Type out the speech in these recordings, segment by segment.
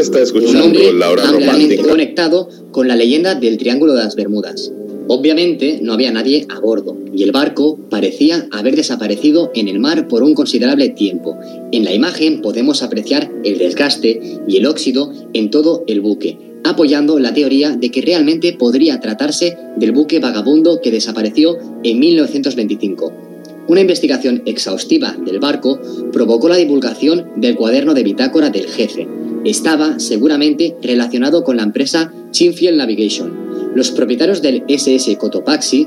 Usted está un escuchando hombre la hora ampliamente romántica. conectado con la leyenda del Triángulo de las Bermudas. Obviamente no había nadie a bordo y el barco parecía haber desaparecido en el mar por un considerable tiempo. En la imagen podemos apreciar el desgaste y el óxido en todo el buque, apoyando la teoría de que realmente podría tratarse del buque vagabundo que desapareció en 1925. Una investigación exhaustiva del barco provocó la divulgación del cuaderno de bitácora del jefe. Estaba seguramente relacionado con la empresa Chinfield Navigation, los propietarios del SS Cotopaxi,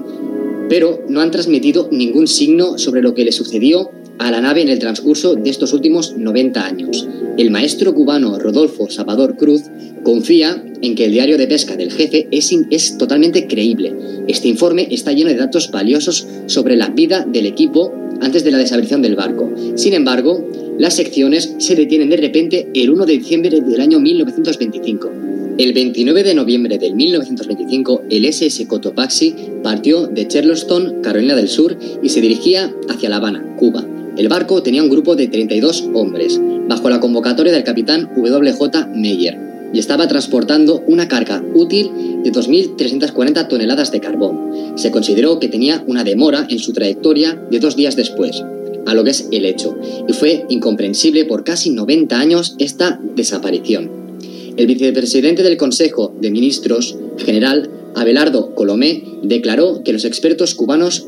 pero no han transmitido ningún signo sobre lo que le sucedió a la nave en el transcurso de estos últimos 90 años. El maestro cubano Rodolfo Salvador Cruz confía en que el diario de pesca del jefe es, es totalmente creíble. Este informe está lleno de datos valiosos sobre la vida del equipo antes de la desaparición del barco. Sin embargo, las secciones se detienen de repente el 1 de diciembre del año 1925. El 29 de noviembre del 1925, el SS Cotopaxi partió de Charleston, Carolina del Sur, y se dirigía hacia La Habana, Cuba. El barco tenía un grupo de 32 hombres, bajo la convocatoria del capitán W.J. Meyer, y estaba transportando una carga útil de 2.340 toneladas de carbón. Se consideró que tenía una demora en su trayectoria de dos días después, a lo que es el hecho, y fue incomprensible por casi 90 años esta desaparición. El vicepresidente del Consejo de Ministros, general Abelardo Colomé, declaró que los expertos cubanos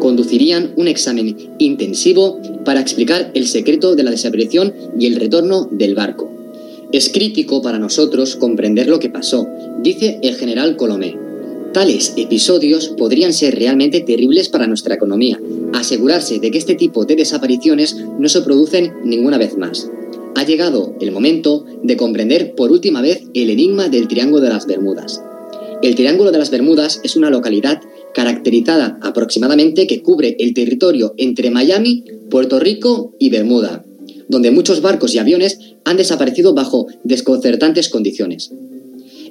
conducirían un examen intensivo para explicar el secreto de la desaparición y el retorno del barco. Es crítico para nosotros comprender lo que pasó, dice el general Colomé. Tales episodios podrían ser realmente terribles para nuestra economía. Asegurarse de que este tipo de desapariciones no se producen ninguna vez más. Ha llegado el momento de comprender por última vez el enigma del Triángulo de las Bermudas. El Triángulo de las Bermudas es una localidad caracterizada aproximadamente que cubre el territorio entre Miami, Puerto Rico y Bermuda, donde muchos barcos y aviones han desaparecido bajo desconcertantes condiciones.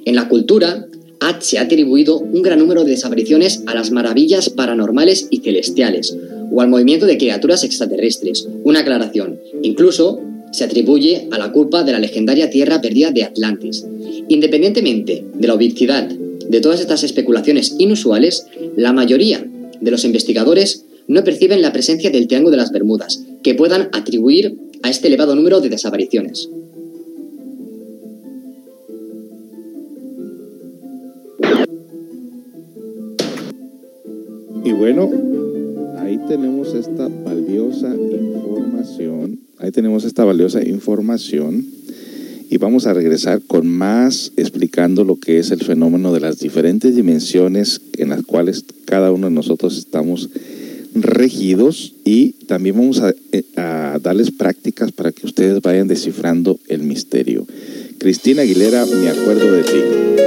En la cultura, ha- se ha atribuido un gran número de desapariciones a las maravillas paranormales y celestiales, o al movimiento de criaturas extraterrestres. Una aclaración. Incluso se atribuye a la culpa de la legendaria tierra perdida de Atlantis. Independientemente de la ubicuidad de todas estas especulaciones inusuales, la mayoría de los investigadores no perciben la presencia del Triángulo de las Bermudas, que puedan atribuir a este elevado número de desapariciones. Y bueno, ahí tenemos esta valiosa información. Ahí tenemos esta valiosa información. Y vamos a regresar con más explicando lo que es el fenómeno de las diferentes dimensiones en las cuales cada uno de nosotros estamos regidos y también vamos a, eh, a darles prácticas para que ustedes vayan descifrando el misterio. Cristina Aguilera, me acuerdo de ti.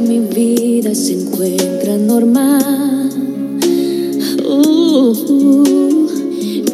Mi vida se encuentra normal, uh,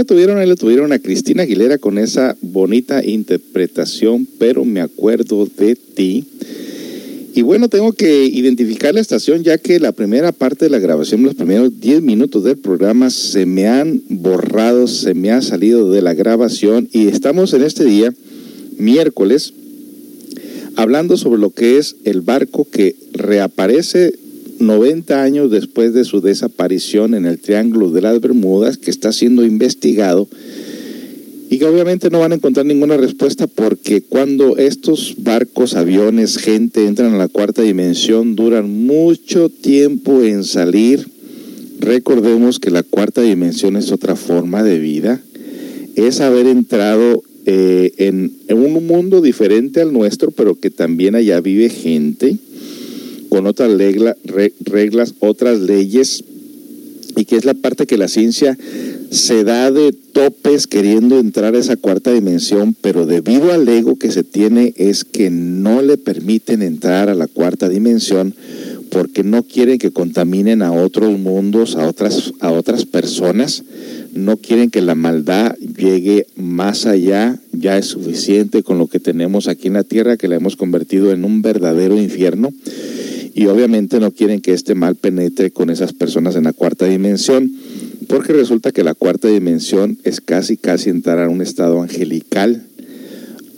La tuvieron, ahí la tuvieron a Cristina Aguilera con esa bonita interpretación, pero me acuerdo de ti. Y bueno, tengo que identificar la estación ya que la primera parte de la grabación, los primeros 10 minutos del programa se me han borrado, se me ha salido de la grabación y estamos en este día, miércoles, hablando sobre lo que es el barco que reaparece 90 años después de su desaparición en el Triángulo de las Bermudas, que está siendo investigado y que obviamente no van a encontrar ninguna respuesta porque cuando estos barcos, aviones, gente entran a la cuarta dimensión, duran mucho tiempo en salir. Recordemos que la cuarta dimensión es otra forma de vida, es haber entrado eh, en, en un mundo diferente al nuestro, pero que también allá vive gente con otras regla- re- reglas, otras leyes, y que es la parte que la ciencia se da de topes queriendo entrar a esa cuarta dimensión, pero debido al ego que se tiene es que no le permiten entrar a la cuarta dimensión porque no quieren que contaminen a otros mundos, a otras, a otras personas, no quieren que la maldad llegue más allá, ya es suficiente con lo que tenemos aquí en la tierra, que la hemos convertido en un verdadero infierno y obviamente no quieren que este mal penetre con esas personas en la cuarta dimensión, porque resulta que la cuarta dimensión es casi, casi entrar a un estado angelical,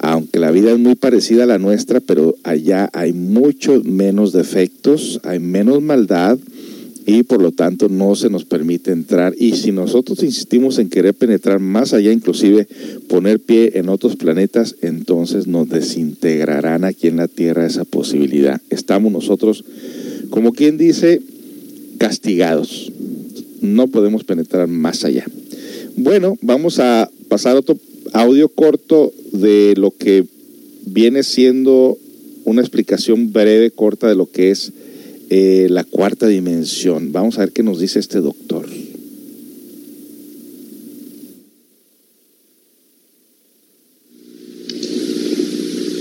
aunque la vida es muy parecida a la nuestra, pero allá hay muchos menos defectos, hay menos maldad y por lo tanto no se nos permite entrar. Y si nosotros insistimos en querer penetrar más allá, inclusive poner pie en otros planetas, entonces nos desintegrarán aquí en la Tierra esa posibilidad. Estamos nosotros, como quien dice, castigados. No podemos penetrar más allá. Bueno, vamos a pasar otro audio corto de lo que viene siendo una explicación breve, corta de lo que es eh, la cuarta dimensión. Vamos a ver qué nos dice este doctor.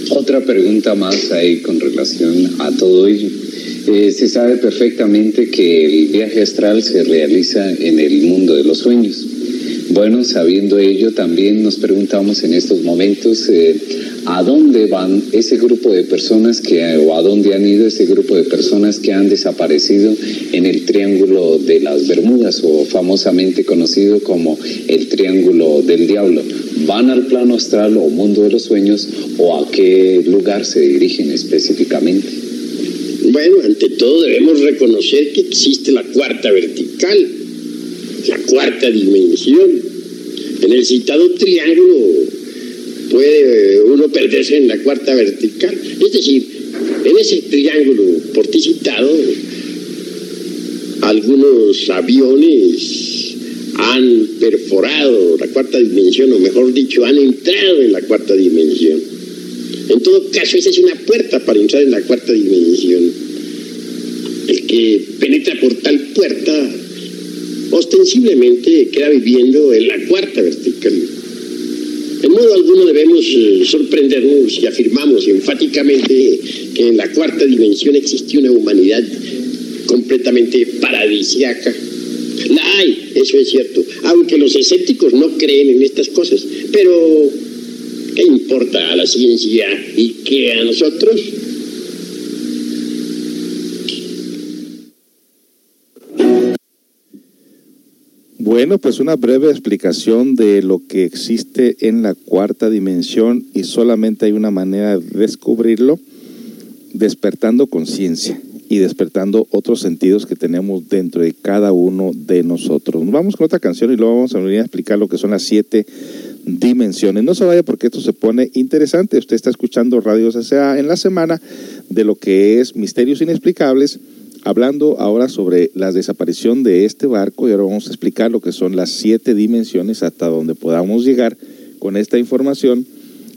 Otra pregunta más ahí con relación a todo ello. Eh, se sabe perfectamente que el viaje astral se realiza en el mundo de los sueños. Bueno, sabiendo ello, también nos preguntamos en estos momentos eh, a dónde van ese grupo de personas que, o a dónde han ido ese grupo de personas que han desaparecido en el Triángulo de las Bermudas, o famosamente conocido como el Triángulo del Diablo. ¿Van al plano astral o mundo de los sueños o a qué lugar se dirigen específicamente? Bueno, ante todo debemos reconocer que existe la cuarta vertical, la cuarta dimensión. En el citado triángulo puede eh, uno perderse en la cuarta vertical. Es decir, en ese triángulo por ti citado, algunos aviones han perforado la cuarta dimensión, o mejor dicho, han entrado en la cuarta dimensión. En todo caso, esa es una puerta para entrar en la cuarta dimensión. El que penetra por tal puerta, ostensiblemente queda viviendo en la cuarta vertical. En modo alguno debemos eh, sorprendernos si afirmamos enfáticamente que en la cuarta dimensión existe una humanidad completamente paradisiaca. La hay, eso es cierto, aunque los escépticos no creen en estas cosas. Pero, ¿qué importa a la ciencia y qué a nosotros? Bueno, pues una breve explicación de lo que existe en la cuarta dimensión y solamente hay una manera de descubrirlo, despertando conciencia y despertando otros sentidos que tenemos dentro de cada uno de nosotros. Nos vamos con otra canción y luego vamos a venir a explicar lo que son las siete dimensiones. No se vaya porque esto se pone interesante. Usted está escuchando Radio CCA en la semana de lo que es Misterios Inexplicables hablando ahora sobre la desaparición de este barco y ahora vamos a explicar lo que son las siete dimensiones hasta donde podamos llegar con esta información.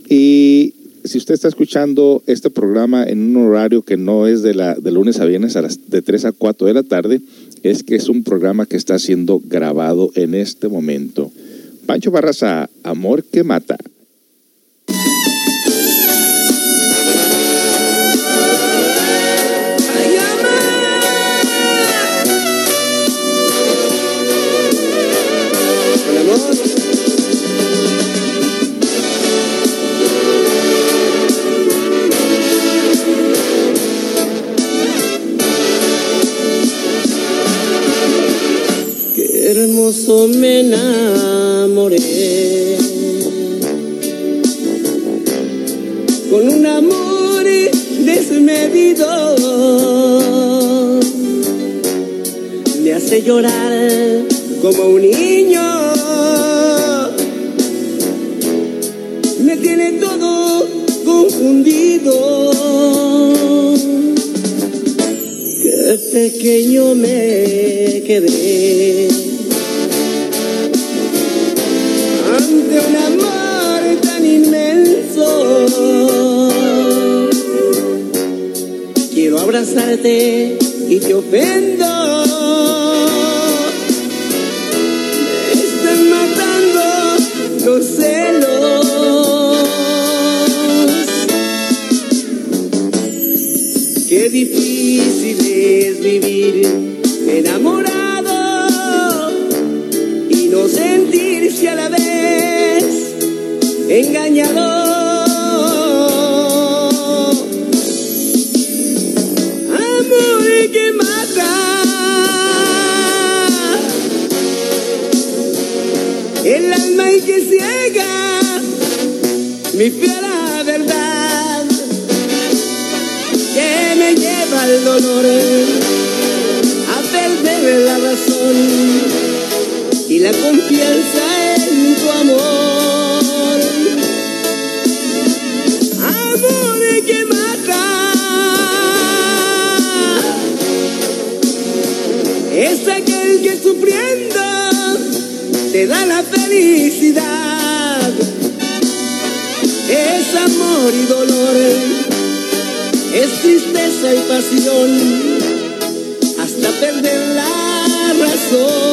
Y si usted está escuchando este programa en un horario que no es de, la, de lunes a viernes a las de 3 a 4 de la tarde, es que es un programa que está siendo grabado en este momento. Pancho Barraza, Amor que Mata. Hermoso me enamoré. Con un amor desmedido me hace llorar como un niño. Me tiene todo confundido. Qué pequeño me quedé y te ofendo. Me están matando los celos. Qué difícil es vivir enamorado y no sentirse a la vez engañado. Ciega, mi fiera verdad, que me lleva al dolor a perder la razón y la confianza en tu amor. Amor que mata. Es aquel que sufriendo te da la felicidad. Y dolor, es tristeza y pasión, hasta perder la razón.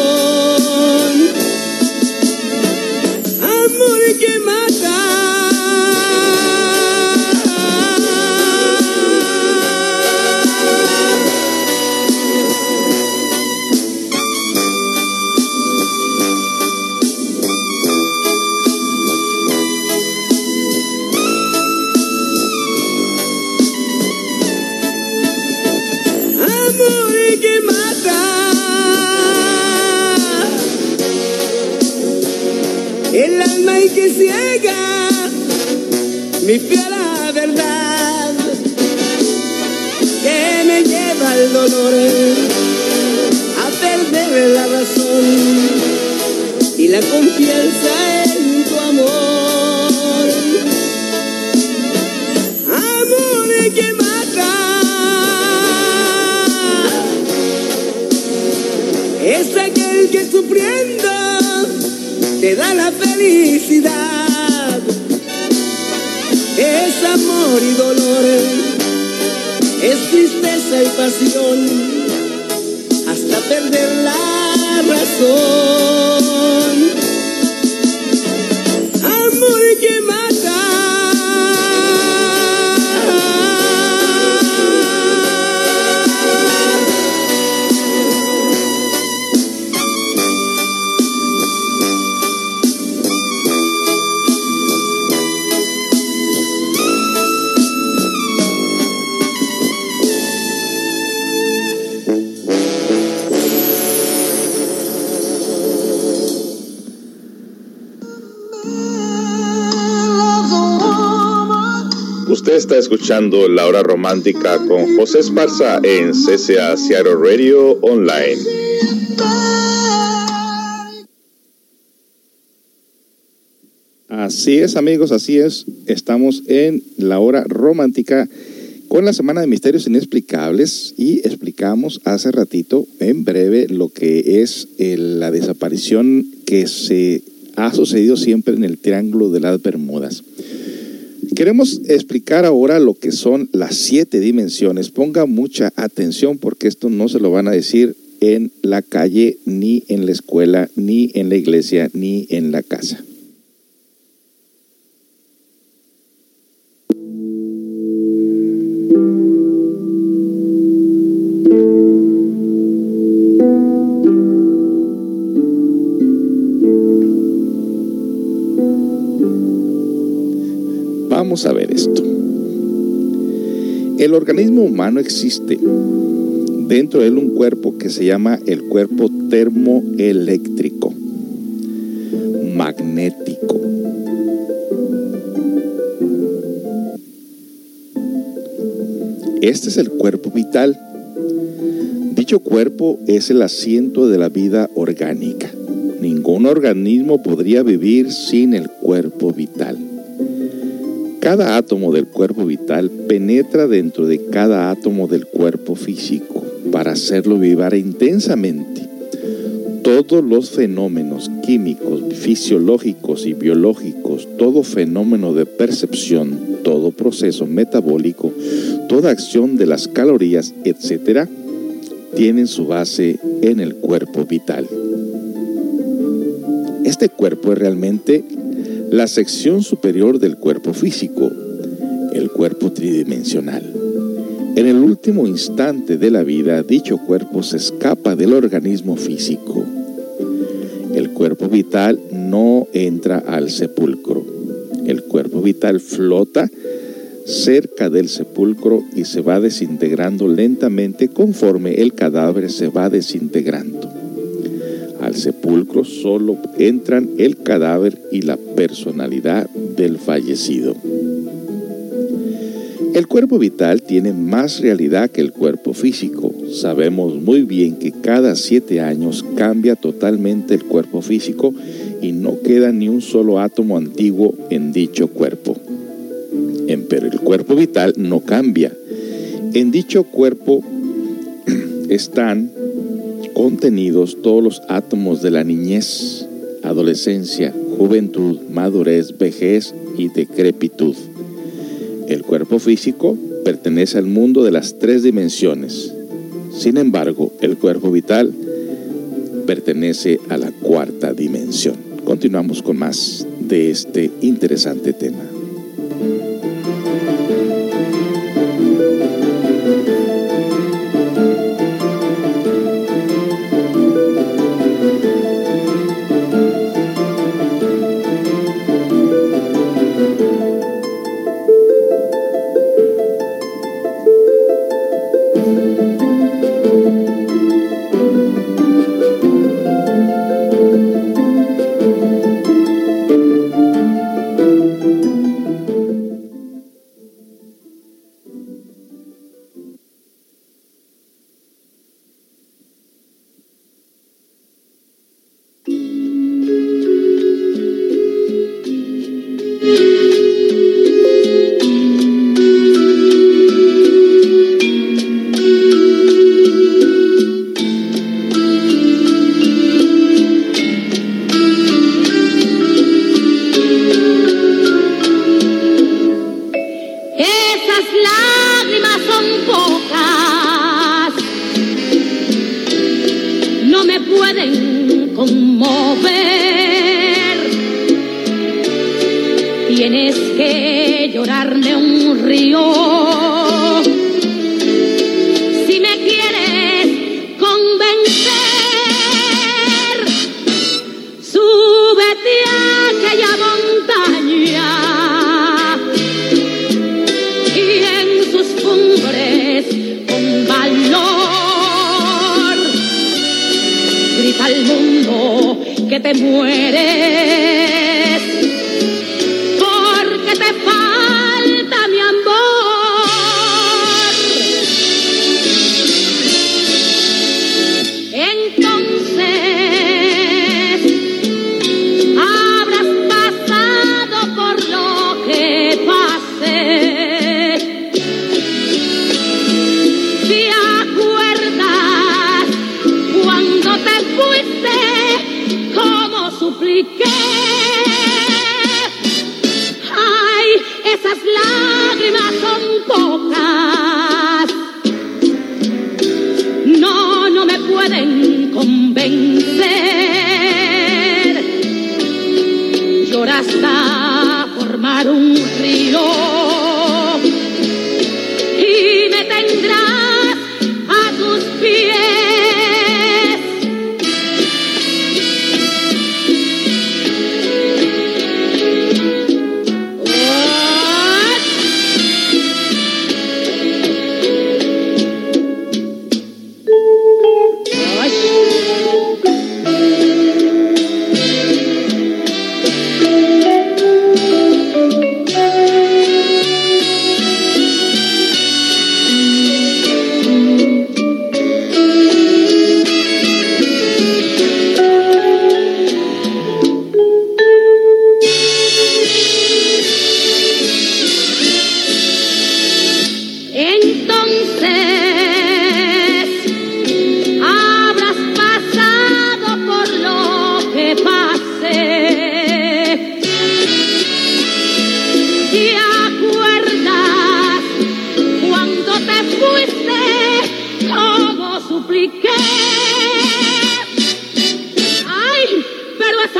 Te da la felicidad. Es amor y dolor, es tristeza y pasión, hasta perder la razón. Está escuchando La Hora Romántica con José Esparza en CCA Seattle Radio Online. Así es, amigos, así es. Estamos en La Hora Romántica con la Semana de Misterios Inexplicables y explicamos hace ratito, en breve, lo que es eh, la desaparición que se ha sucedido siempre en el Triángulo de las Bermudas. Queremos explicar ahora lo que son las siete dimensiones. Ponga mucha atención porque esto no se lo van a decir en la calle, ni en la escuela, ni en la iglesia, ni en la casa. Vamos a ver esto. El organismo humano existe dentro de él un cuerpo que se llama el cuerpo termoeléctrico, magnético. Este es el cuerpo vital. Dicho cuerpo es el asiento de la vida orgánica. Ningún organismo podría vivir sin el cuerpo vital. Cada átomo del cuerpo vital penetra dentro de cada átomo del cuerpo físico para hacerlo vibrar intensamente. Todos los fenómenos químicos, fisiológicos y biológicos, todo fenómeno de percepción, todo proceso metabólico, toda acción de las calorías, etc., tienen su base en el cuerpo vital. Este cuerpo es realmente la sección superior del cuerpo físico, el cuerpo tridimensional. En el último instante de la vida, dicho cuerpo se escapa del organismo físico. El cuerpo vital no entra al sepulcro. El cuerpo vital flota cerca del sepulcro y se va desintegrando lentamente conforme el cadáver se va desintegrando. Solo entran el cadáver y la personalidad del fallecido. El cuerpo vital tiene más realidad que el cuerpo físico. Sabemos muy bien que cada siete años cambia totalmente el cuerpo físico y no queda ni un solo átomo antiguo en dicho cuerpo. En- pero el cuerpo vital no cambia. En dicho cuerpo están contenidos todos los átomos de la niñez, adolescencia, juventud, madurez, vejez y decrepitud. El cuerpo físico pertenece al mundo de las tres dimensiones. Sin embargo, el cuerpo vital pertenece a la cuarta dimensión. Continuamos con más de este interesante tema.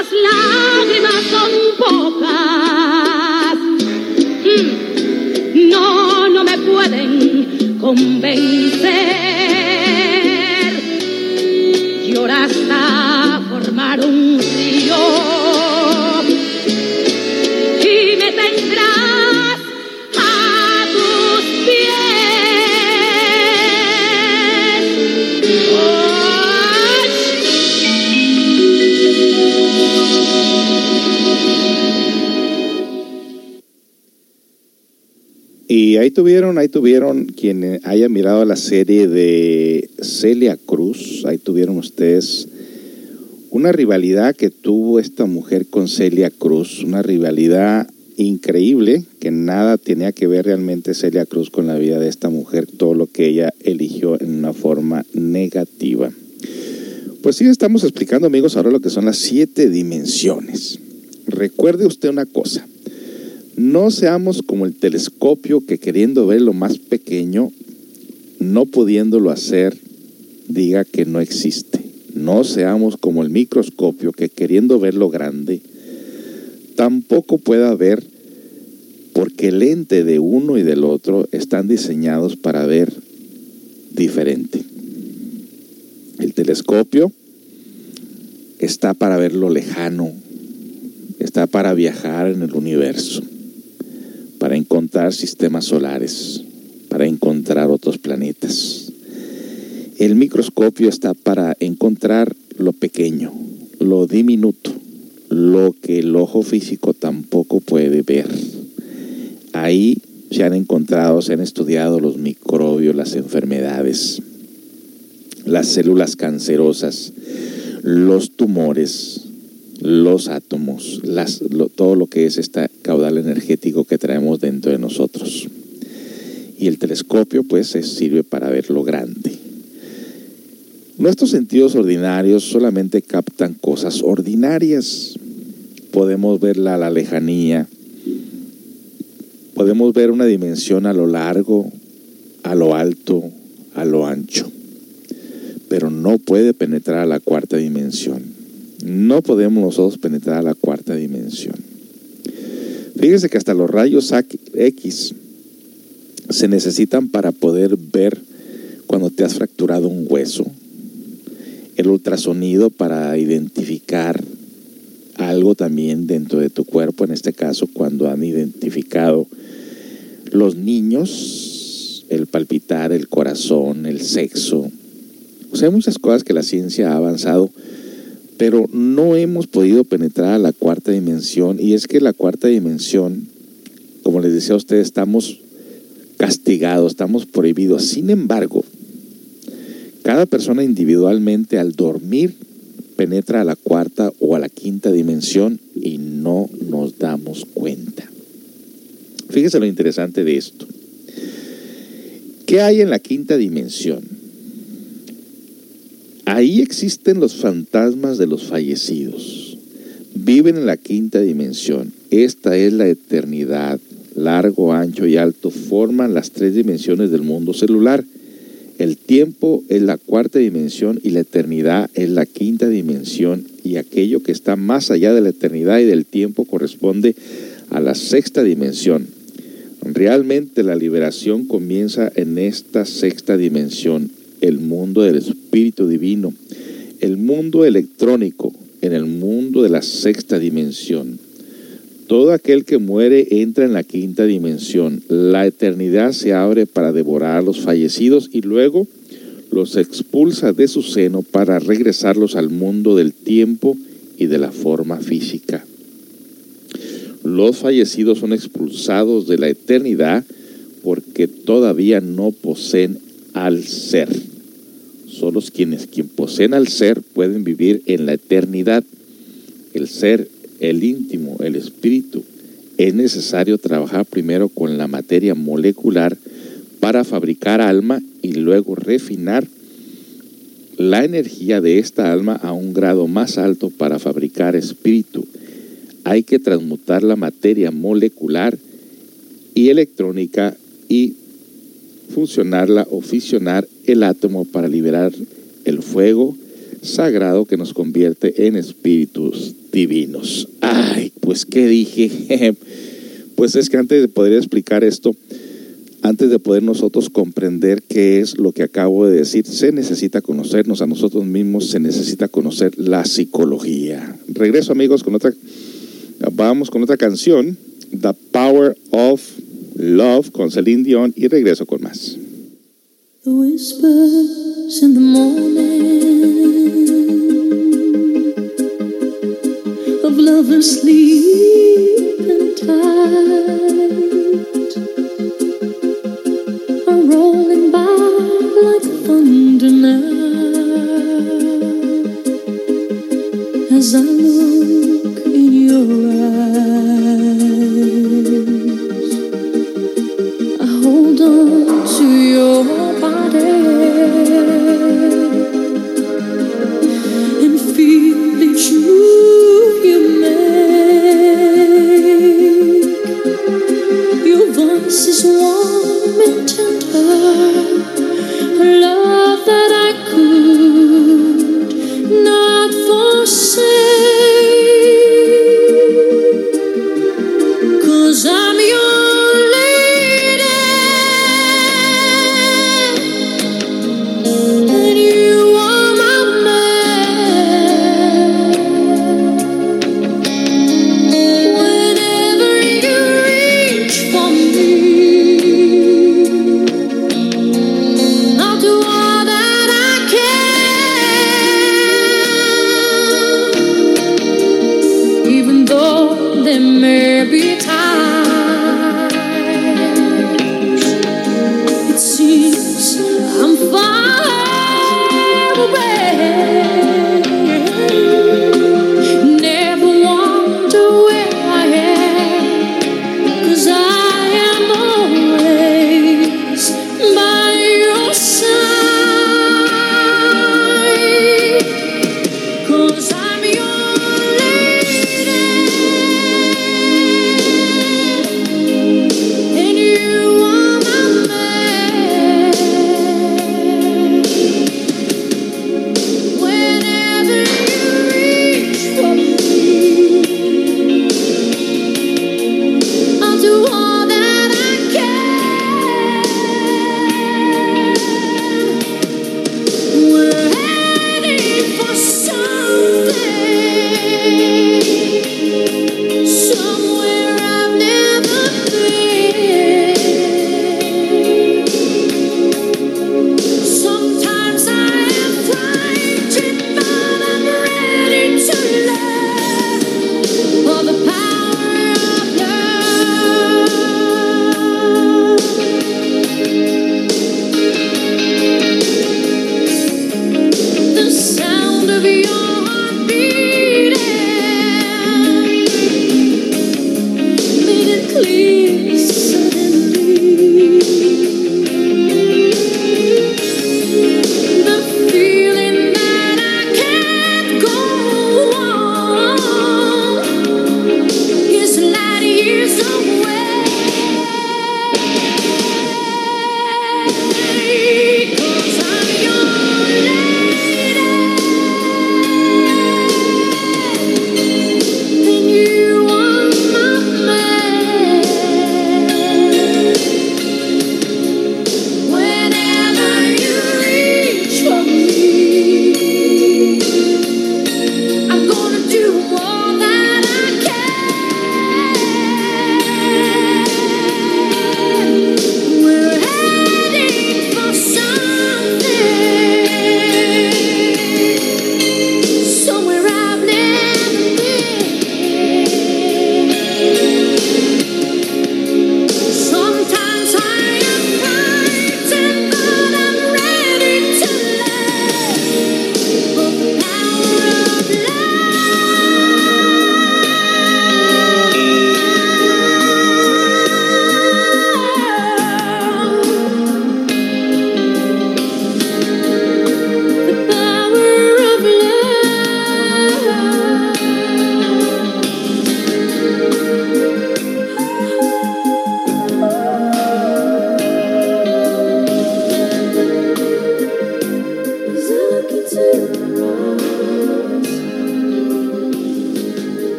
Esas lágrimas son pocas. Mm, No, no me pueden convencer. Y ahí tuvieron, ahí tuvieron quien haya mirado la serie de Celia Cruz, ahí tuvieron ustedes una rivalidad que tuvo esta mujer con Celia Cruz, una rivalidad increíble que nada tenía que ver realmente Celia Cruz con la vida de esta mujer, todo lo que ella eligió en una forma negativa. Pues sí, estamos explicando amigos ahora lo que son las siete dimensiones. Recuerde usted una cosa, no seamos como el telescopio que queriendo ver lo más pequeño, no pudiéndolo hacer, diga que no existe. No seamos como el microscopio que queriendo ver lo grande, tampoco pueda ver porque el lente de uno y del otro están diseñados para ver diferente. El telescopio está para ver lo lejano, está para viajar en el universo, para encontrar sistemas solares, para encontrar otros planetas. El microscopio está para encontrar lo pequeño, lo diminuto, lo que el ojo físico tampoco puede ver. Ahí se han encontrado, se han estudiado los microbios, las enfermedades, las células cancerosas, los tumores, los átomos, las, todo lo que es este caudal energético que traemos dentro de nosotros. Y el telescopio pues es- sirve para ver lo grande. Nuestros sentidos ordinarios solamente captan cosas ordinarias. Podemos verla a la lejanía, podemos ver una dimensión a lo largo, a lo alto, a lo ancho, pero no puede penetrar a la cuarta dimensión. No podemos nosotros penetrar a la cuarta dimensión. Fíjese que hasta los rayos X se necesitan para poder ver cuando te has fracturado un hueso. El ultrasonido para identificar algo también dentro de tu cuerpo, en este caso cuando han identificado los niños, el palpitar, el corazón, el sexo. O sea, hay muchas cosas que la ciencia ha avanzado, pero no hemos podido penetrar a la cuarta dimensión. Y es que la cuarta dimensión, como les decía a ustedes, estamos castigados, estamos prohibidos. Sin embargo, cada persona individualmente al dormir penetra a la cuarta o a la quinta dimensión y no nos damos cuenta. Fíjese lo interesante de esto. ¿Qué hay en la quinta dimensión? Ahí existen los fantasmas de los fallecidos. Viven en la quinta dimensión. Esta es la eternidad. Largo, ancho y alto forman las tres dimensiones del mundo celular. El tiempo es la cuarta dimensión y la eternidad es la quinta dimensión y aquello que está más allá de la eternidad y del tiempo corresponde a la sexta dimensión. Realmente la liberación comienza en esta sexta dimensión, el mundo del espíritu divino, el mundo electrónico, en el mundo de la sexta dimensión. Todo aquel que muere entra en la quinta dimensión. La eternidad se abre para devorar a los fallecidos y luego los expulsa de su seno para regresarlos al mundo del tiempo y de la forma física. Los fallecidos son expulsados de la eternidad porque todavía no poseen al ser. Solo quienes quien poseen al ser pueden vivir en la eternidad. El ser el íntimo, el espíritu, es necesario trabajar primero con la materia molecular para fabricar alma y luego refinar la energía de esta alma a un grado más alto para fabricar espíritu. Hay que transmutar la materia molecular y electrónica y funcionarla o el átomo para liberar el fuego sagrado que nos convierte en espíritus divinos. Ay, pues qué dije. Pues es que antes de poder explicar esto, antes de poder nosotros comprender qué es lo que acabo de decir, se necesita conocernos a nosotros mismos, se necesita conocer la psicología. Regreso amigos con otra, vamos con otra canción, The Power of Love con Celine Dion y regreso con más. The whispers in the morning of lovers sleeping tight are rolling by like thunder now as I look in your eyes. Hold on to your body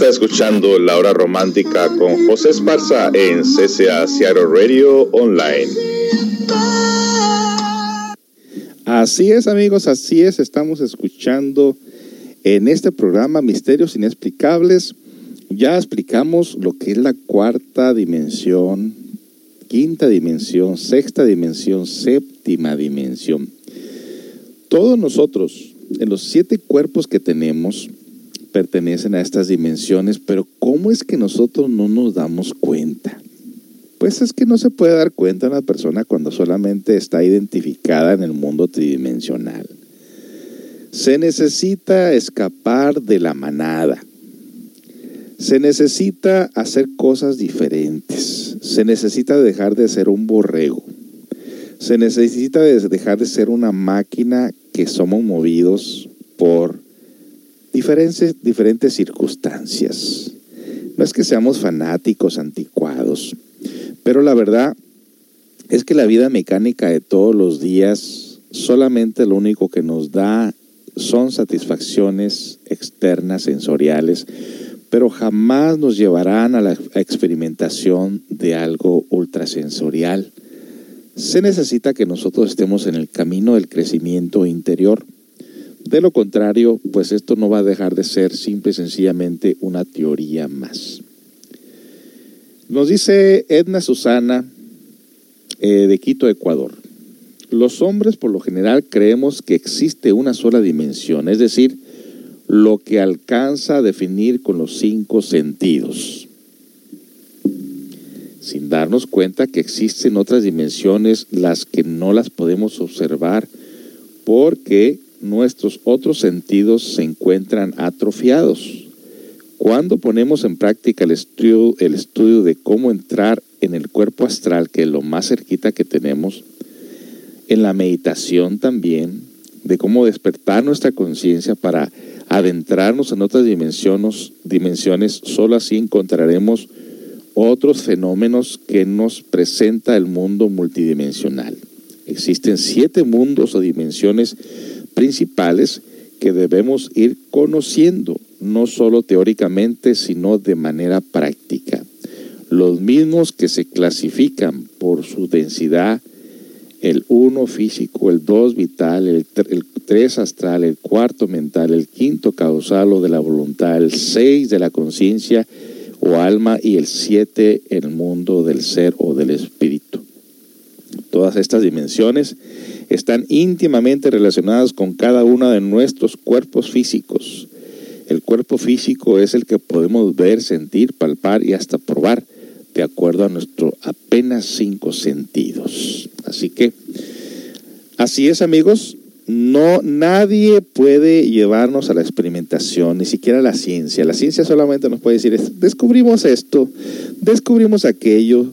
está escuchando La Hora Romántica con José Esparza en CCA Seattle Radio Online. Así es amigos, así es, estamos escuchando en este programa Misterios Inexplicables. Ya explicamos lo que es la cuarta dimensión, quinta dimensión, sexta dimensión, séptima dimensión. Todos nosotros, en los siete cuerpos que tenemos, pertenecen a estas dimensiones, pero ¿cómo es que nosotros no nos damos cuenta? Pues es que no se puede dar cuenta una persona cuando solamente está identificada en el mundo tridimensional. Se necesita escapar de la manada. Se necesita hacer cosas diferentes. Se necesita dejar de ser un borrego. Se necesita dejar de ser una máquina que somos movidos por diferentes, diferentes circunstancias. No es que seamos fanáticos, anticuados, pero la verdad es que la vida mecánica de todos los días solamente lo único que nos da son satisfacciones externas, sensoriales, pero jamás nos llevarán a la experimentación de algo ultrasensorial. Se necesita que nosotros estemos en el camino del crecimiento interior. De lo contrario, pues esto no va a dejar de ser simple y sencillamente una teoría más. Nos dice Edna Susana eh, de Quito, Ecuador. Los hombres por lo general creemos que existe una sola dimensión, es decir, lo que alcanza a definir con los cinco sentidos, sin darnos cuenta que existen otras dimensiones las que no las podemos observar porque nuestros otros sentidos se encuentran atrofiados. Cuando ponemos en práctica el estudio, el estudio de cómo entrar en el cuerpo astral, que es lo más cerquita que tenemos, en la meditación también, de cómo despertar nuestra conciencia para adentrarnos en otras dimensiones, dimensiones, solo así encontraremos otros fenómenos que nos presenta el mundo multidimensional. Existen siete mundos o dimensiones principales que debemos ir conociendo, no solo teóricamente, sino de manera práctica. Los mismos que se clasifican por su densidad, el uno físico, el dos vital, el, el tres astral, el cuarto mental, el quinto causal o de la voluntad, el seis de la conciencia o alma y el siete el mundo del ser o del espíritu. Todas estas dimensiones están íntimamente relacionadas con cada uno de nuestros cuerpos físicos. El cuerpo físico es el que podemos ver, sentir, palpar y hasta probar de acuerdo a nuestros apenas cinco sentidos. Así que, así es amigos, no, nadie puede llevarnos a la experimentación, ni siquiera la ciencia. La ciencia solamente nos puede decir, descubrimos esto, descubrimos aquello,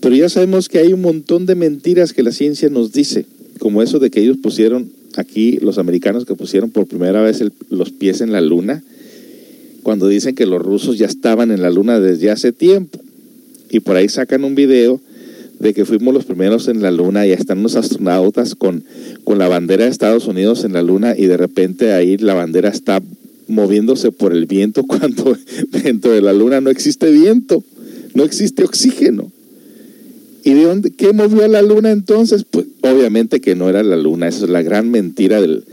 pero ya sabemos que hay un montón de mentiras que la ciencia nos dice, como eso de que ellos pusieron aquí, los americanos que pusieron por primera vez el, los pies en la luna, cuando dicen que los rusos ya estaban en la luna desde hace tiempo. Y por ahí sacan un video de que fuimos los primeros en la luna y están unos astronautas con, con la bandera de Estados Unidos en la luna y de repente ahí la bandera está moviéndose por el viento cuando dentro de la luna no existe viento, no existe oxígeno. ¿Y de dónde, qué movió a la luna entonces? Pues obviamente que no era la luna, esa es la gran mentira del,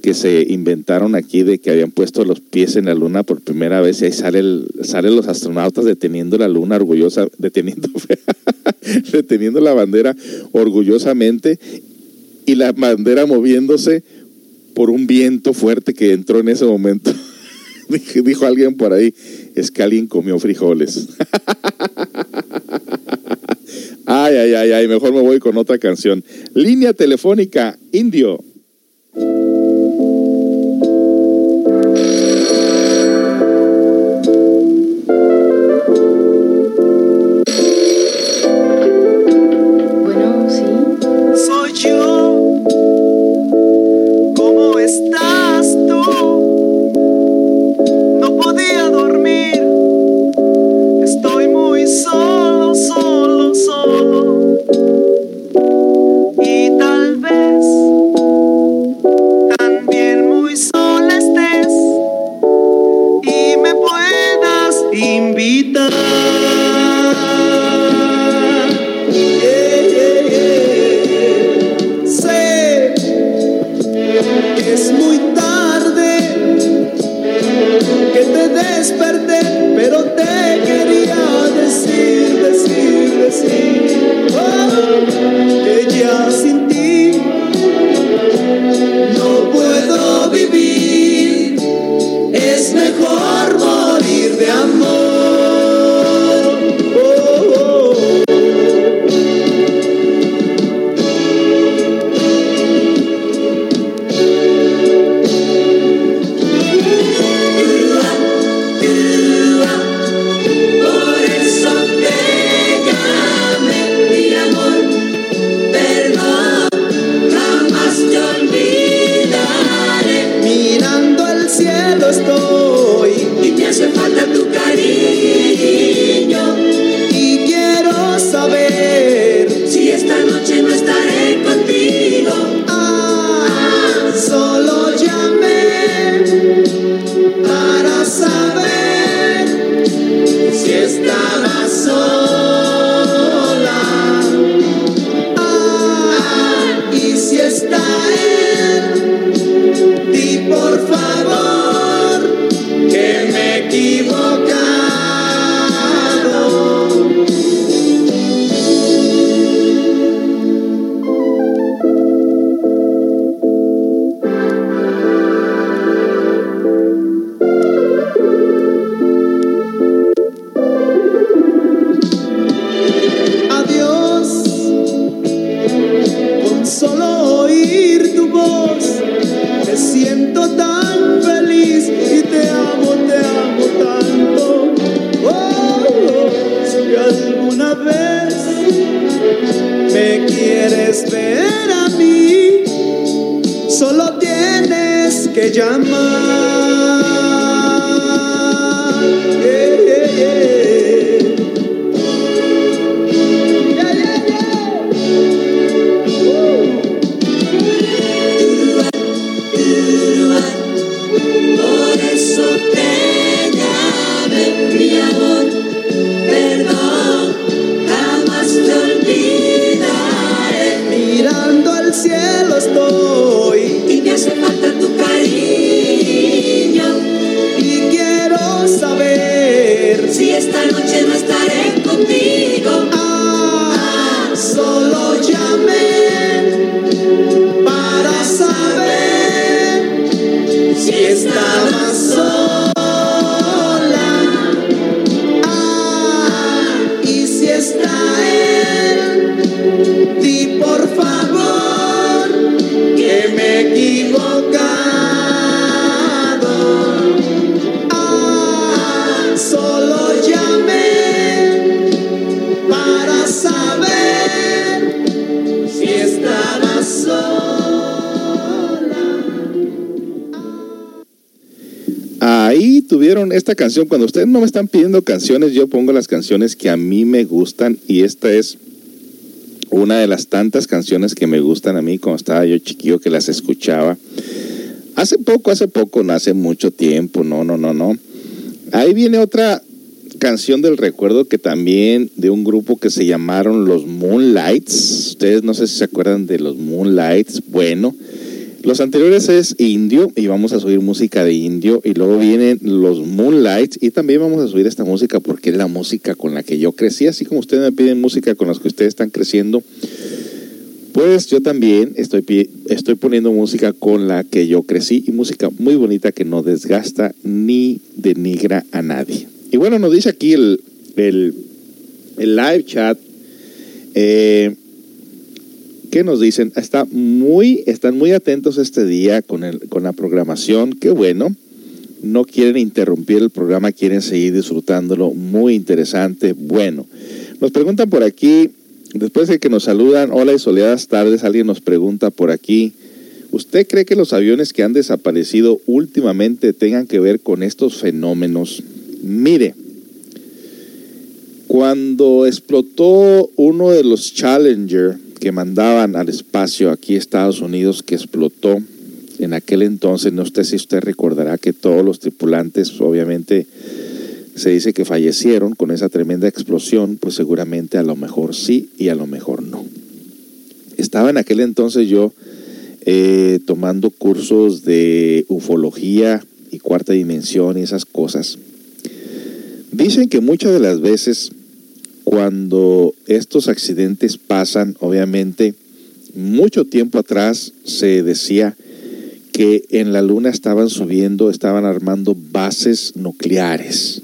que se inventaron aquí de que habían puesto los pies en la luna por primera vez y ahí sale salen los astronautas deteniendo la luna orgullosa, deteniendo, deteniendo la bandera orgullosamente y la bandera moviéndose por un viento fuerte que entró en ese momento. Dijo alguien por ahí, es que alguien comió frijoles. Ay, ay, ay, ay, mejor me voy con otra canción. Línea telefónica, Indio. Esta canción. Cuando ustedes no me están pidiendo canciones, yo pongo las canciones que a mí me gustan y esta es una de las tantas canciones que me gustan a mí cuando estaba yo chiquillo que las escuchaba. Hace poco, hace poco, no hace mucho tiempo, no, no, no, no. Ahí viene otra canción del recuerdo que también de un grupo que se llamaron los Moonlights. Ustedes no sé si se acuerdan de los Moonlights. Bueno, los anteriores es indio y vamos a subir música de indio y luego vienen los Moonlights y también vamos a subir esta música porque es la música con la que yo crecí, así como ustedes me piden música con las que ustedes están creciendo. Pues yo también estoy, estoy poniendo música con la que yo crecí y música muy bonita que no desgasta ni denigra a nadie. Y bueno, nos dice aquí el, el, el live chat. Eh, ¿Qué nos dicen? Está muy, están muy atentos este día con, el, con la programación. Qué bueno. No quieren interrumpir el programa, quieren seguir disfrutándolo. Muy interesante. Bueno, nos preguntan por aquí, después de que nos saludan, hola y soleadas tardes, alguien nos pregunta por aquí, ¿usted cree que los aviones que han desaparecido últimamente tengan que ver con estos fenómenos? Mire, cuando explotó uno de los Challenger que mandaban al espacio aquí Estados Unidos, que explotó en aquel entonces, no sé si usted recordará que todos los tripulantes, obviamente, se dice que fallecieron con esa tremenda explosión, pues seguramente a lo mejor sí y a lo mejor no. Estaba en aquel entonces yo eh, tomando cursos de ufología y cuarta dimensión y esas cosas. Dicen que muchas de las veces cuando estos accidentes pasan, obviamente mucho tiempo atrás se decía que en la luna estaban subiendo, estaban armando bases nucleares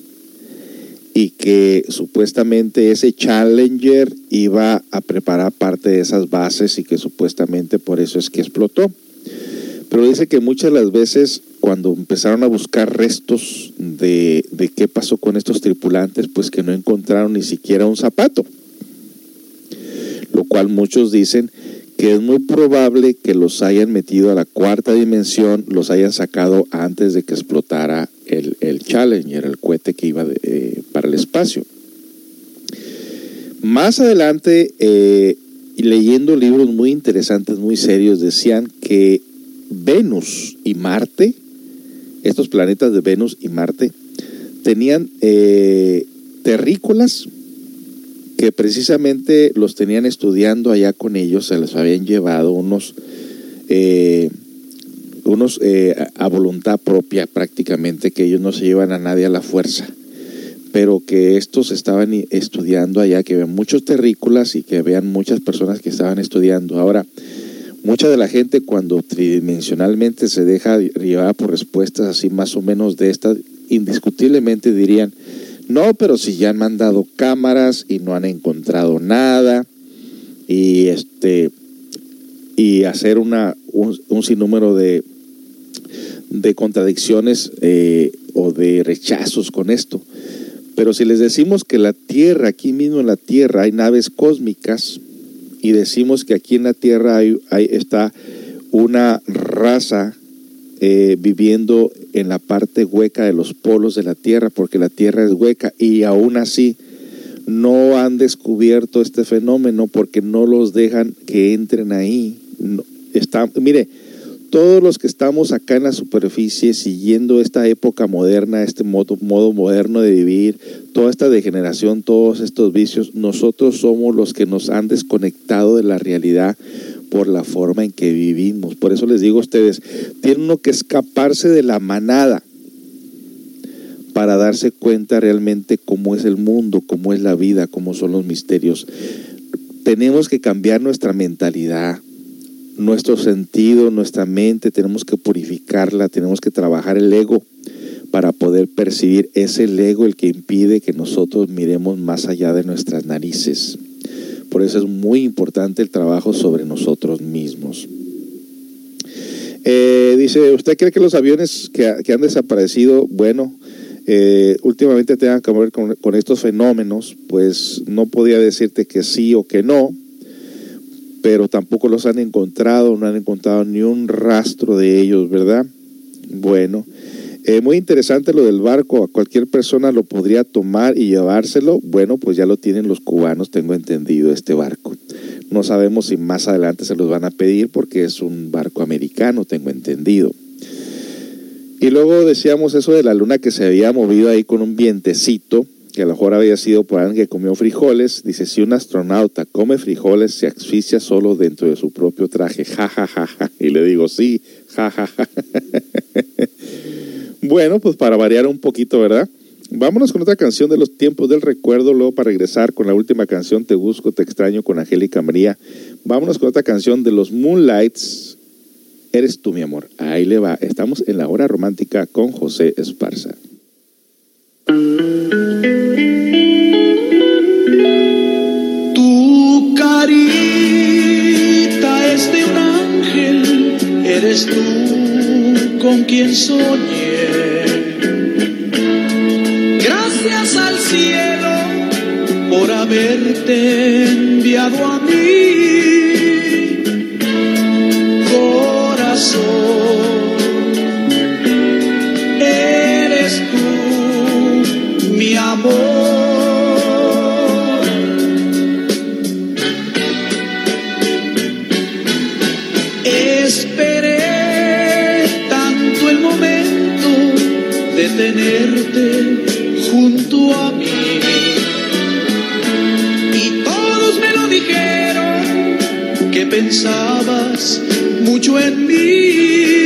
y que supuestamente ese Challenger iba a preparar parte de esas bases y que supuestamente por eso es que explotó. Pero dice que muchas de las veces cuando empezaron a buscar restos de, de qué pasó con estos tripulantes, pues que no encontraron ni siquiera un zapato. Lo cual muchos dicen que es muy probable que los hayan metido a la cuarta dimensión, los hayan sacado antes de que explotara el, el Challenger, el cohete que iba eh, para el espacio. Más adelante, eh, leyendo libros muy interesantes, muy serios, decían que Venus y Marte, estos planetas de Venus y Marte, tenían eh, terrícolas que precisamente los tenían estudiando allá con ellos, se les habían llevado unos, eh, unos eh, a voluntad propia prácticamente, que ellos no se llevan a nadie a la fuerza, pero que estos estaban estudiando allá, que había muchos terrícolas y que habían muchas personas que estaban estudiando. Ahora, mucha de la gente cuando tridimensionalmente se deja llevar por respuestas así más o menos de estas, indiscutiblemente dirían, no, pero si ya han mandado cámaras y no han encontrado nada y este y hacer una un, sinnúmero de de contradicciones eh, o de rechazos con esto. Pero si les decimos que la Tierra, aquí mismo en la Tierra hay naves cósmicas y decimos que aquí en la Tierra hay, hay- está una raza eh, viviendo en la parte hueca de los polos de la Tierra, porque la Tierra es hueca y aún así no han descubierto este fenómeno porque no los dejan que entren ahí. No, está, mire, todos los que estamos acá en la superficie siguiendo esta época moderna, este modo, moderno de vivir, toda esta degeneración, todos estos vicios, nosotros somos los que nos han desconectado de la realidad por la forma en que vivimos. Por eso les digo a ustedes, tienen uno que escaparse de la manada para darse cuenta realmente cómo es el mundo, cómo es la vida, cómo son los misterios. Tenemos que cambiar nuestra mentalidad, nuestro sentido, nuestra mente, tenemos que purificarla, tenemos que trabajar el ego para poder percibir. Es el ego el que impide que nosotros miremos más allá de nuestras narices. Por eso es muy importante el trabajo sobre nosotros mismos. Eh, dice, ¿usted cree que los aviones que, que han desaparecido, bueno, eh, últimamente tengan que ver con estos fenómenos? Pues no podía decirte que sí o que no, pero tampoco los han encontrado, no han encontrado ni un rastro de ellos, ¿verdad? Bueno, eh, muy interesante lo del barco, a cualquier persona lo podría tomar y llevárselo. Bueno, pues ya lo tienen los cubanos, tengo entendido, este barco. No sabemos si más adelante se los van a pedir porque es un barco americano, tengo entendido. Y luego decíamos eso de la luna que se había movido ahí con un vientecito, que a lo mejor había sido por alguien que comió frijoles. Dice, si un astronauta come frijoles, se asfixia solo dentro de su propio traje. Ja, ja, ja, ja. Y le digo, sí, ja, ja, ja. Bueno, pues para variar un poquito, ¿verdad? Vámonos con otra canción de los tiempos del recuerdo, luego para regresar con la última canción, Te Busco, Te Extraño, con Angélica María. Vámonos con otra canción de los Moonlights, Eres tú, mi amor. Ahí le va. Estamos en la hora romántica con José Esparza. Tu carita es de un ángel, eres tú con quien soñé. Gracias al cielo por haberte enviado a mí, corazón. Pensabas mucho en mí.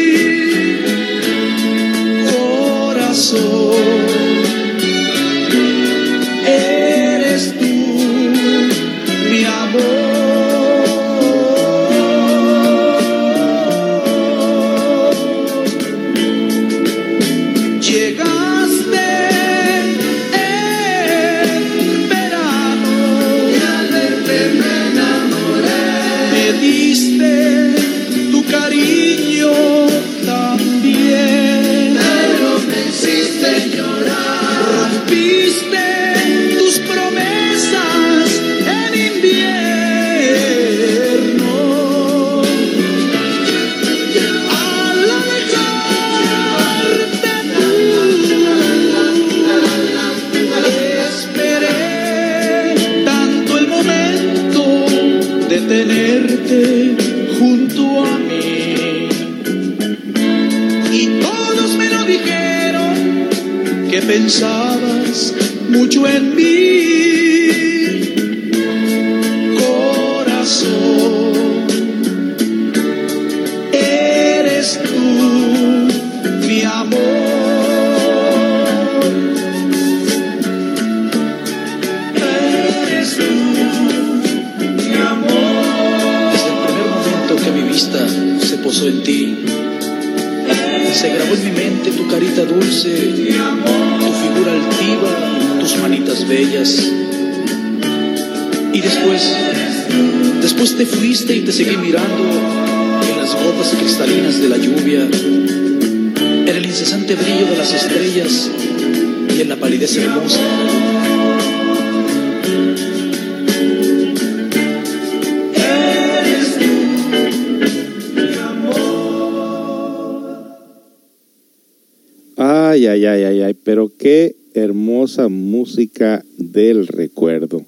Ay, ay, ay, ay, ay, pero qué hermosa música del recuerdo.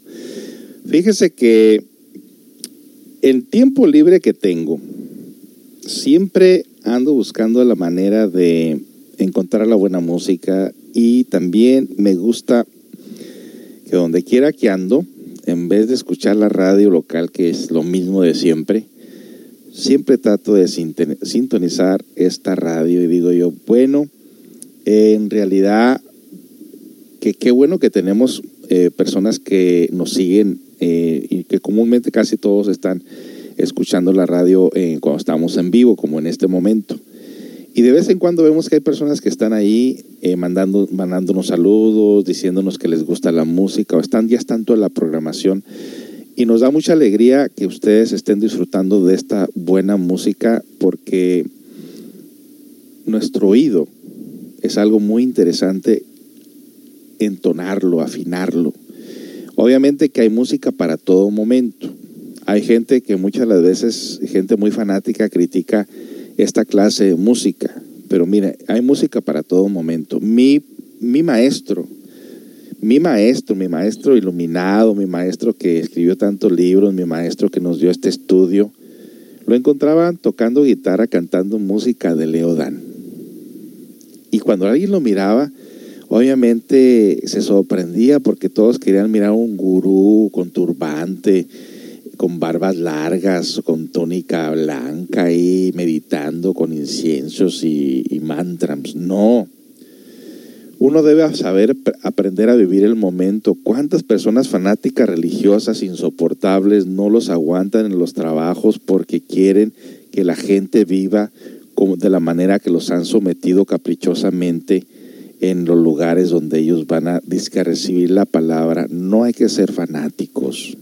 Fíjese que el tiempo libre que tengo, siempre ando buscando la manera de encontrar la buena música y también me gusta que donde quiera que ando, en vez de escuchar la radio local, que es lo mismo de siempre, siempre trato de sintonizar esta radio y digo yo, bueno, en realidad, que qué bueno que tenemos eh, personas que nos siguen eh, y que comúnmente casi todos están escuchando la radio eh, cuando estamos en vivo, como en este momento. Y de vez en cuando vemos que hay personas que están ahí eh, mandando, mandándonos saludos, diciéndonos que les gusta la música o están ya están toda la programación. Y nos da mucha alegría que ustedes estén disfrutando de esta buena música porque nuestro oído es algo muy interesante entonarlo, afinarlo. Obviamente que hay música para todo momento. Hay gente que muchas de las veces, gente muy fanática, critica esta clase de música. Pero mira, hay música para todo momento. Mi, mi maestro, mi maestro, mi maestro iluminado, mi maestro que escribió tantos libros, mi maestro que nos dio este estudio, lo encontraban tocando guitarra, cantando música de Leodan. Y cuando alguien lo miraba, obviamente se sorprendía porque todos querían mirar a un gurú con turbante, con barbas largas, con tónica blanca ahí meditando con inciensos y, y mantras. No. Uno debe saber aprender a vivir el momento. ¿Cuántas personas fanáticas religiosas insoportables no los aguantan en los trabajos porque quieren que la gente viva de la manera que los han sometido caprichosamente en los lugares donde ellos van a, recibir la palabra? No hay que ser fanáticos.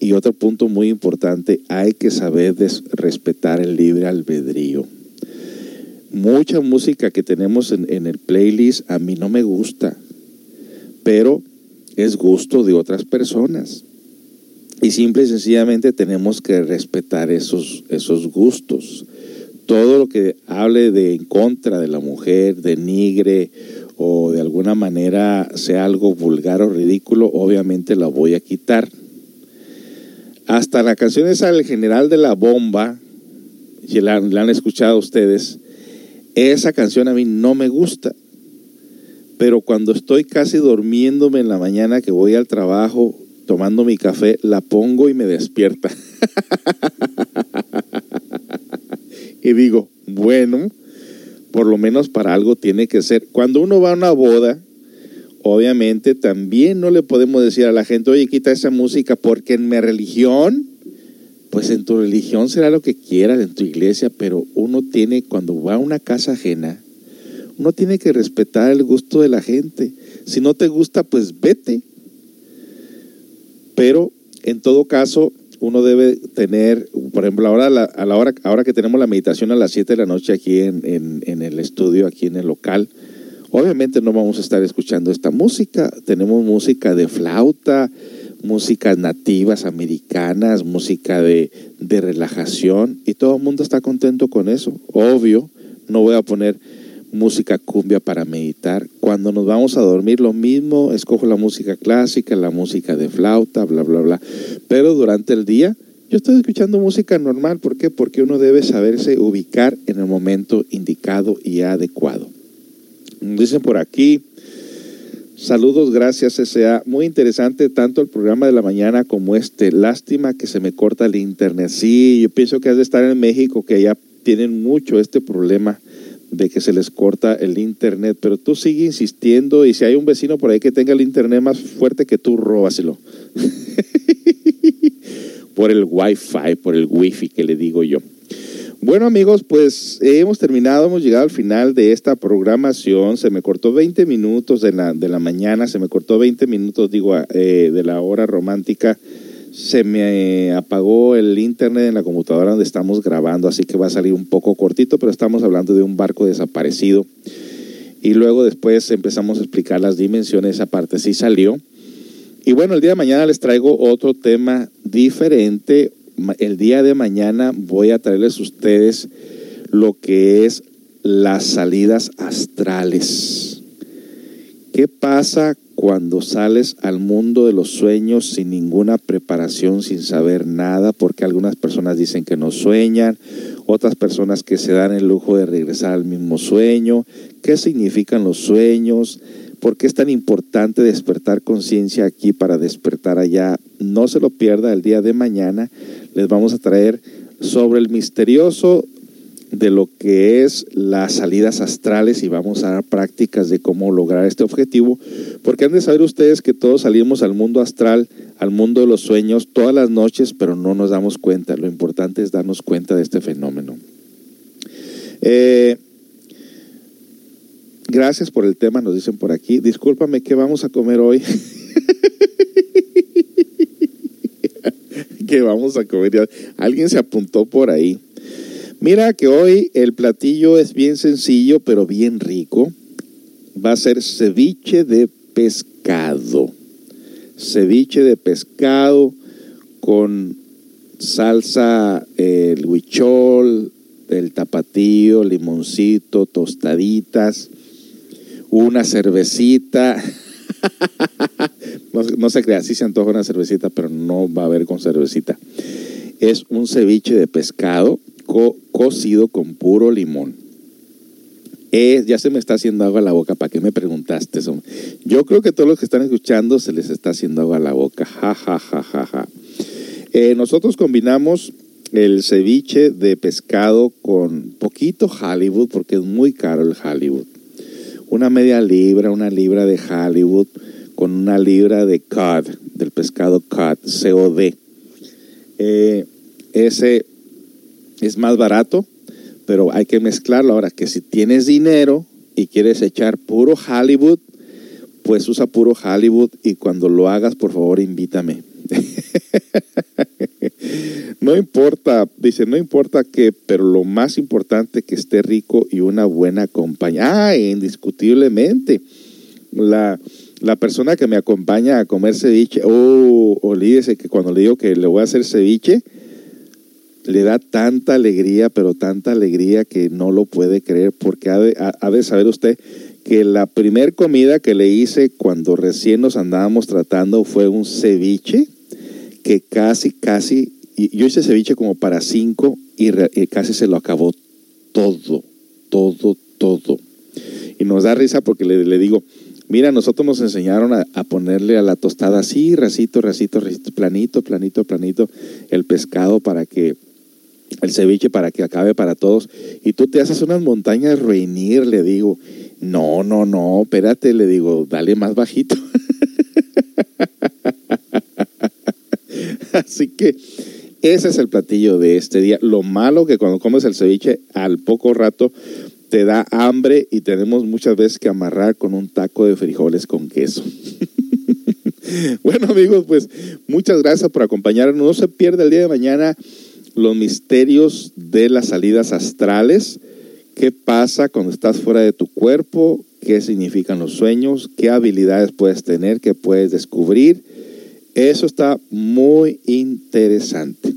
Y otro punto muy importante, hay que saber respetar el libre albedrío. Mucha música que tenemos en, en el playlist a mí no me gusta, pero es gusto de otras personas. Y simple y sencillamente tenemos que respetar esos, esos gustos. Todo lo que hable de en contra de la mujer, denigre o de alguna manera sea algo vulgar o ridículo, obviamente la voy a quitar. Hasta la canción esa del general de la bomba, si la, la han escuchado ustedes, esa canción a mí no me gusta. Pero cuando estoy casi durmiéndome en la mañana que voy al trabajo, tomando mi café, la pongo y me despierta. y digo, bueno, por lo menos para algo tiene que ser. Cuando uno va a una boda, obviamente también no le podemos decir a la gente, oye, quita esa música, porque en mi religión, pues en tu religión será lo que quieras, en tu iglesia, pero uno tiene, cuando va a una casa ajena, uno tiene que respetar el gusto de la gente. Si no te gusta, pues vete. Pero en todo caso, uno debe tener, por ejemplo, ahora, la- a la hora, ahora que tenemos la meditación a las 7 de la noche aquí en, en- en el estudio, aquí en el local, obviamente no vamos a estar escuchando esta música. Tenemos música de flauta, músicas nativas americanas, música de, de relajación, y todo el mundo está contento con eso. Obvio, no voy a poner música cumbia para meditar. Cuando nos vamos a dormir, lo mismo, escojo la música clásica, la música de flauta, bla, bla, bla. Pero durante el día, yo estoy escuchando música normal. ¿Por qué? Porque uno debe saberse ubicar en el momento indicado y adecuado. Dicen por aquí, Saludos, gracias S.A. Muy interesante tanto el programa de la mañana como este. Lástima que se me corta el internet. Sí, yo pienso que has de estar en México, que allá tienen mucho este problema de que se les corta el internet, pero tú sigue insistiendo y si hay un vecino por ahí que tenga el internet más fuerte que tú, róbaselo. por el wifi, por el wifi que le digo yo. Bueno amigos, pues hemos terminado, hemos llegado al final de esta programación. Se me cortó 20 minutos de la, de la mañana, se me cortó 20 minutos, digo, eh, de la hora romántica. Se me apagó el internet en la computadora donde estamos grabando, así que va a salir un poco cortito, pero estamos hablando de un barco desaparecido. Y luego después empezamos a explicar las dimensiones, esa parte sí salió. Y bueno, el día de mañana les traigo otro tema diferente, el día de mañana voy a traerles a ustedes lo que es las salidas astrales. ¿Qué pasa cuando sales al mundo de los sueños sin ninguna preparación, sin saber nada? Porque algunas personas dicen que no sueñan, otras personas que se dan el lujo de regresar al mismo sueño. ¿Qué significan los sueños? ¿Por qué es tan importante despertar conciencia aquí para despertar allá? No se lo pierda el día de mañana. Les vamos a traer sobre el misterioso de lo que es las salidas astrales y vamos a dar prácticas de cómo lograr este objetivo, porque han de saber ustedes que todos salimos al mundo astral, al mundo de los sueños todas las noches, pero no nos damos cuenta. Lo importante es darnos cuenta de este fenómeno. Eh, gracias por el tema, nos dicen por aquí. Discúlpame, ¿qué vamos a comer hoy? ¿Qué vamos a comer? Alguien se apuntó por ahí. Mira que hoy el platillo es bien sencillo, pero bien rico. Va a ser ceviche de pescado. Ceviche de pescado con salsa, eh, el huichol, el tapatío, limoncito, tostaditas, una cervecita. no, no se crea, sí se antoja una cervecita, pero no va a haber con cervecita. Es un ceviche de pescado co- cocido con puro limón. Es- ya se me está haciendo agua a la boca. ¿Para qué me preguntaste eso? Yo creo que todos los que están escuchando se les está haciendo agua a la boca. Ja, ja, ja, ja, ja. Eh, nosotros combinamos el ceviche de pescado con poquito Hollywood, porque es muy caro el Hollywood. Una media libra, una libra de Hollywood con una libra de cod, del pescado cod, COD. Eh, ese es más barato, pero hay que mezclarlo. Ahora que si tienes dinero y quieres echar puro Hollywood, pues usa puro Hollywood y cuando lo hagas, por favor, invítame. no importa, dice, no importa qué, pero lo más importante que esté rico y una buena compañía. Ah, indiscutiblemente. La, la persona que me acompaña a comer ceviche, oh, olvídese que cuando le digo que le voy a hacer ceviche, le da tanta alegría, pero tanta alegría que no lo puede creer, porque ha de, saber usted que la primer comida que le hice cuando recién nos andábamos tratando fue un ceviche que casi, casi, yo hice ceviche como para cinco y, casi se lo acabó todo, todo, todo. Y nos da risa porque le, digo, mira, nosotros nos enseñaron a, a ponerle a la tostada así, racito, racito, racito, planito, planito, planito, el pescado para que el ceviche para que acabe para todos. Y tú te haces unas montañas reunir, le digo. No, no, no, espérate, le digo, dale más bajito. Así que ese es el platillo de este día. Lo malo que cuando comes el ceviche, al poco rato te da hambre y tenemos muchas veces que amarrar con un taco de frijoles con queso. bueno amigos, pues muchas gracias por acompañarnos. No se pierda el día de mañana los misterios de las salidas astrales. ¿Qué pasa cuando estás fuera de tu cuerpo? ¿Qué significan los sueños? ¿Qué habilidades puedes tener? ¿Qué puedes descubrir? Eso está muy interesante.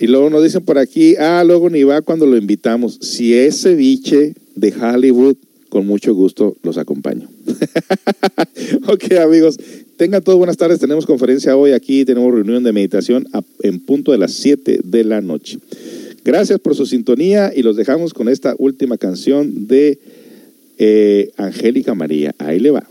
Y luego nos dicen por aquí, ah, luego ni va cuando lo invitamos. Si es ceviche de Hollywood, con mucho gusto los acompaño. ok, amigos, tengan todos buenas tardes. Tenemos conferencia hoy aquí, tenemos reunión de meditación en punto de las 7 de la noche. Gracias por su sintonía y los dejamos con esta última canción de eh, Angélica María. Ahí le va.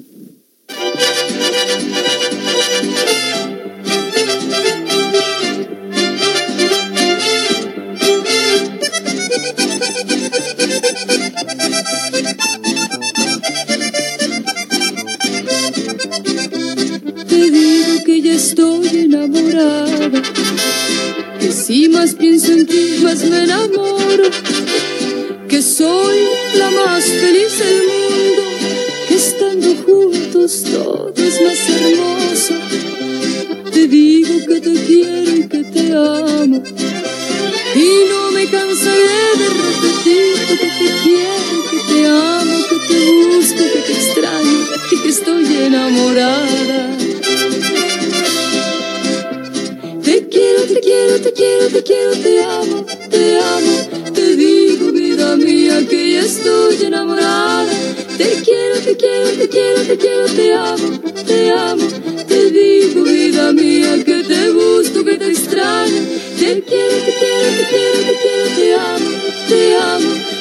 Enamorada. Que si más pienso en ti, más me enamoro. Que soy la más feliz del mundo. Que estando juntos todo es más hermoso. Te digo que te quiero y que te amo. Y no me cansaré de repetirte que te quiero, que te amo, que te busco, que te extraño y que estoy enamorada. Te quiero, te quiero, te amo, te amo. Te digo, vida mía, que ya estoy enamorada. Te quiero, te quiero, te quiero, te quiero, te amo, te amo. Te digo, vida mía, que te busco, que te extraño. Te quiero, te quiero, te quiero, te quiero, te amo, te amo.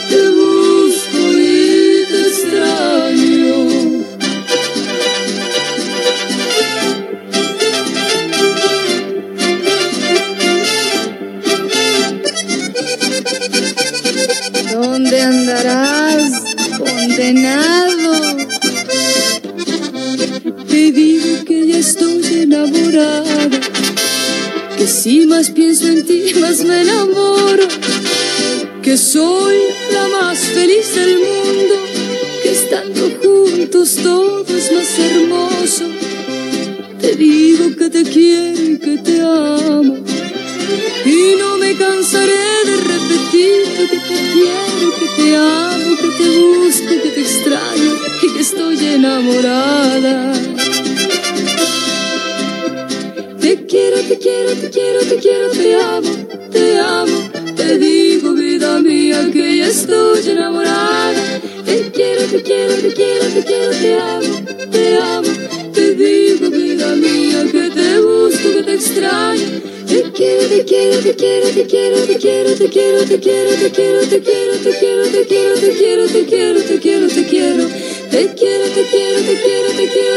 Si más pienso en ti, más me enamoro. Que soy la más feliz del mundo. Que estando juntos todo es más hermoso. Te digo que te quiero y que te amo. Y no me cansaré de repetirte que te quiero, que te amo, que te busco, que te extraño y que estoy enamorada. Te quiero, te quiero, te quiero, te quiero, te amo, te amo. Te digo, vida mía, que ya estoy enamorada. Te quiero, te quiero, te quiero, te quiero, te amo, te amo. Te digo, vida mía, que te busco, que te extraño. Te quiero, te quiero, te quiero, te quiero, te quiero, te quiero, te quiero, te quiero, te quiero, te quiero, te quiero, te quiero, te quiero, te quiero, te quiero. Te quiero, te quiero, te quiero, te quiero,